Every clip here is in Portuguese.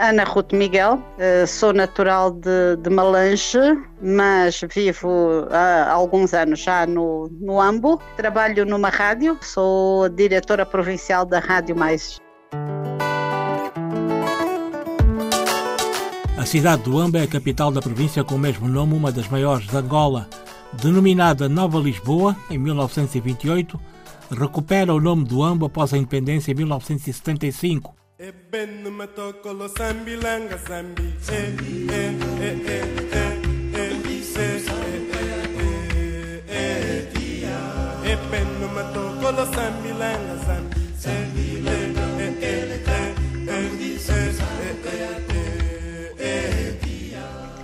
Ana Ruth Miguel, uh, sou natural de, de mas vivo há alguns anos já no, no Ambo. Trabalho numa rádio, sou diretora provincial da Rádio Mais. A cidade do Ambo é a capital da província com o mesmo nome, uma das maiores de Angola. Denominada Nova Lisboa, em 1928, recupera o nome do Ambo após a independência em 1975 Ebenu matokolo sambi langa sambi eh eh eh eh eh eh eh Ebenu matokolo sambi langa sambi sambi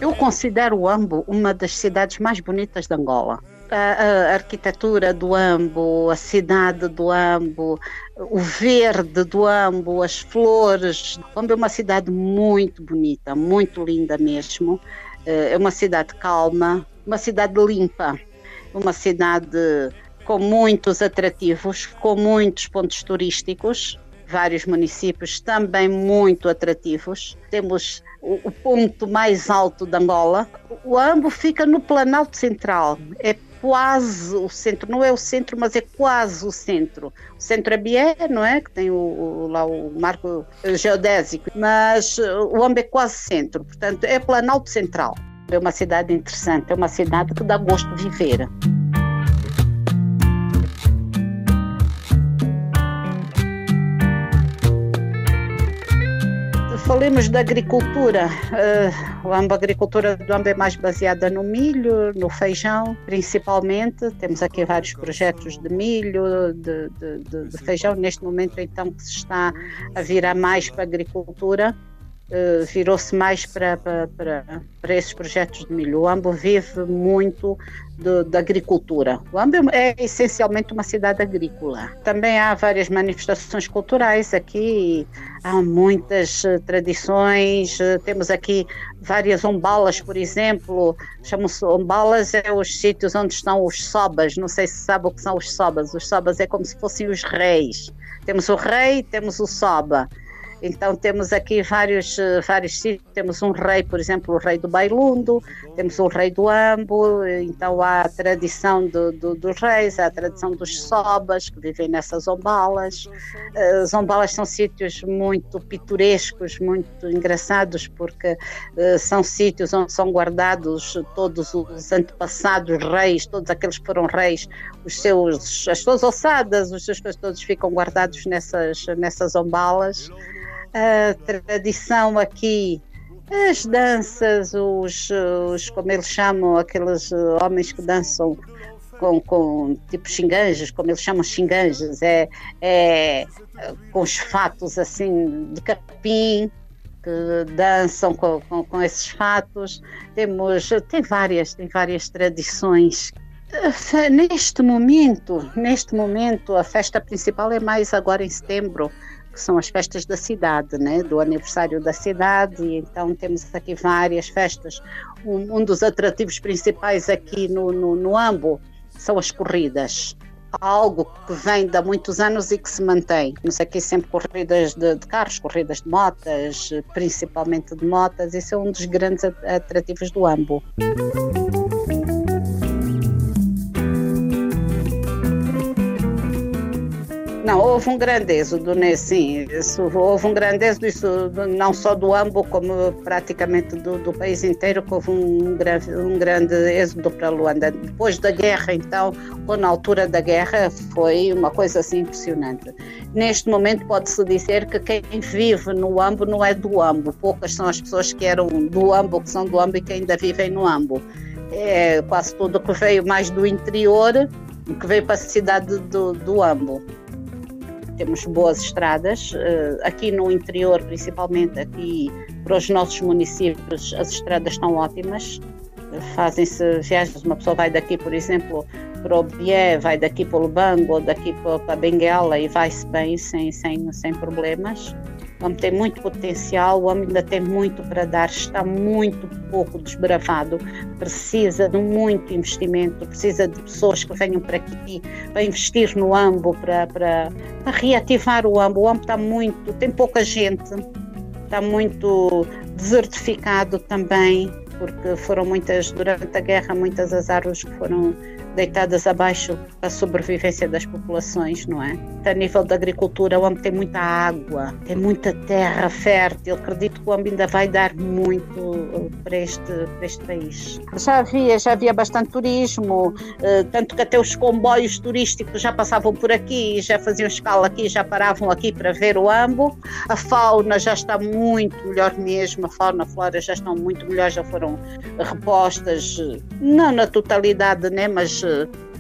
Eu considero o Ambo uma das cidades mais bonitas de Angola a, a, arquitetura do Ambo, a cidade do Ambo, o verde do Ambo, as flores. Ambo é uma cidade muito bonita, muito linda mesmo. Eh, é uma cidade calma, uma cidade limpa, uma cidade com muitos atrativos, com muitos pontos turísticos, vários municípios também muito atrativos. Temos o, o ponto mais alto de Angola. O Ambo fica no Planalto Central, é quase o centro, não é o centro, mas é quase o centro. O centro é Bié, não é? Que tem o, o, lá o marco geodésico, mas o Ambe é quase centro, portanto é Planalto Central. É uma cidade interessante, é uma cidade que dá gosto de viver. Falemos da agricultura. Uh, a agricultura do Amba é mais baseada no milho, no feijão, principalmente. Temos aqui vários projetos de milho, de, de, de, de feijão. Neste momento, então, que se está a virar mais para a agricultura. Uh, virou-se mais para, para, para, esses projetos de milho. O Ambo vive muito da agricultura. O Ambo é essencialmente uma cidade agrícola. Também há várias manifestações culturais aqui, há muitas uh, tradições. Uh, temos aqui várias ombalas, por exemplo. Chamam-se ombalas, é os sítios onde estão os sobas. Não sei se sabe o que são os sobas. Os sobas é como se fossem os reis. Temos o rei, temos o soba. Então temos aqui vários, eh, vários sítios, temos um rei, por exemplo, o rei do Bailundo, temos o rei do Ambo, então há a tradição do, do, dos reis, há a tradição dos sobas que vivem nessas zombalas. As eh, zombalas são sítios muito pitorescos, muito engraçados, porque são sítios onde são guardados todos os antepassados reis, todos aqueles que foram reis, os seus, as suas ossadas, os seus coisas todos ficam guardados nessas, nessas zombalas a tradição aqui, as danças, os, os como eles chamam, aqueles homens que dançam com, com tipo xinganjas, como eles chamam xinganjas, é, é com os fatos assim de capim, que dançam com, com, com, esses fatos. Temos, tem várias, tem várias tradições. Neste momento, neste momento, a festa principal é mais agora em setembro, que são as festas da cidade, né? do aniversário da cidade, e então temos aqui várias festas. Um, um dos atrativos principais aqui no, no, no Ambo são as corridas algo que vem de há muitos anos e que se mantém. Temos aqui sempre corridas de, de, carros, corridas de motas, principalmente de motas, esse é um dos grandes atrativos do Ambo. Não, houve um grande êxodo, né? Sim, isso, houve um grande êxodo, isso, não só do AMBO, como praticamente do, do país inteiro, que houve um, grande, um grande êxodo para Luanda. Depois da guerra, então, ou na altura da guerra, foi uma coisa assim impressionante. Neste momento, pode-se dizer que quem vive no AMBO não é do AMBO. Poucas são as pessoas que eram do AMBO, que são do AMBO e que ainda vivem no AMBO. É quase tudo que veio mais do interior, que veio para a cidade do, do AMBO temos boas estradas. Eh, aqui no interior, principalmente aqui para os nossos municípios, as estradas estão ótimas. Fazem-se viagens, uma pessoa vai daqui, por exemplo, para o Bié, vai daqui para o Lubango, ou daqui para, para Benguela e vai-se bem, sem, sem, sem problemas. Homem tem muito potencial, o homem ainda tem muito para dar, está muito pouco desbravado, precisa de muito investimento, precisa de pessoas que venham para aqui para investir no AMBO, para, para, para reativar o AMBO. O AMBO está muito, tem pouca gente, está muito desertificado também, porque foram muitas, durante a guerra, muitas as árvores que foram deitadas abaixo para a sobrevivência das populações, não é? A nível da agricultura, o AMB tem muita água, tem muita terra fértil. Acredito que o AMB ainda vai dar muito uh, para este, para este país. Já havia, já havia bastante turismo, uh, tanto que até os comboios turísticos já passavam por aqui, já faziam escala aqui, já paravam aqui para ver o AMBO. A fauna já está muito melhor mesmo, a fauna, a flora já estão muito melhor, já foram repostas, não na totalidade, né, mas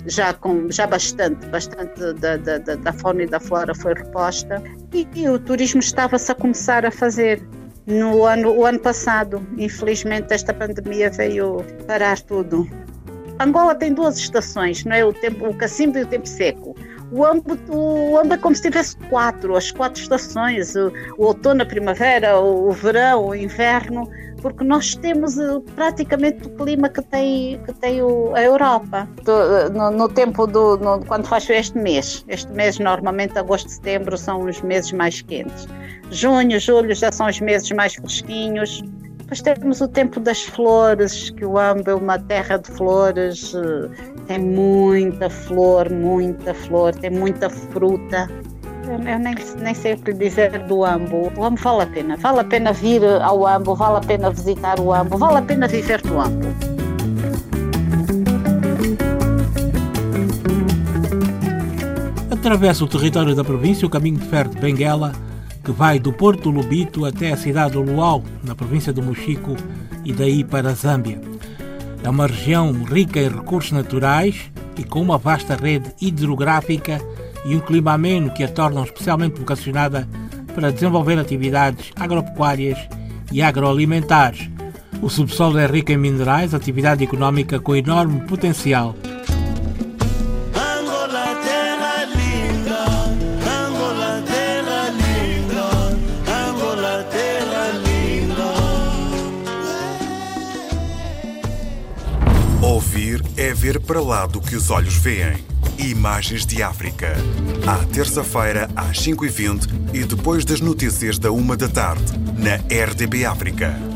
já com já bastante, bastante da, da, da fauna e da flora foi reposta e, e o turismo estava-se a começar a fazer no ano, o ano passado. Infelizmente esta pandemia veio parar tudo. Angola tem duas estações, não é? O tempo, o cacimbo e o tempo seco. O âmbito, o âmbito é como se tivesse quatro, as quatro estações, o, o outono, a primavera, o, o verão, o inverno porque nós temos uh, praticamente o clima que tem, que tem o, a Europa. Eh, no, no, tempo do. No, quando faz este mês. Este mês, normalmente, agosto e setembro, são os meses mais quentes. Junho, julho já são os meses mais fresquinhos. Depois temos o tempo das flores, que o Amba é uma terra de flores, tem muita flor, muita flor, tem muita fruta. Eu, nem, nem sei o que dizer do Ambo. O Ambo vale a pena. Vale a pena vir ao Ambo, vale a pena visitar o Ambo, vale a pena viver no Ambo. Atravessa o território da província o caminho de ferro de Benguela, que vai do Porto Lubito até a cidade do Luau, na província do Mochico, e daí para a Zâmbia. É uma região rica em recursos naturais e com uma vasta rede hidrográfica e um clima ameno que a tornam especialmente vocacionada para desenvolver atividades agropecuárias e agroalimentares. O subsolo é rico em minerais, atividade económica com enorme potencial. Ouvir é ver para lá do que os olhos veem. Imagens de África. À terça-feira, às 5h20 e depois das notícias da 1 da tarde, na RDB África.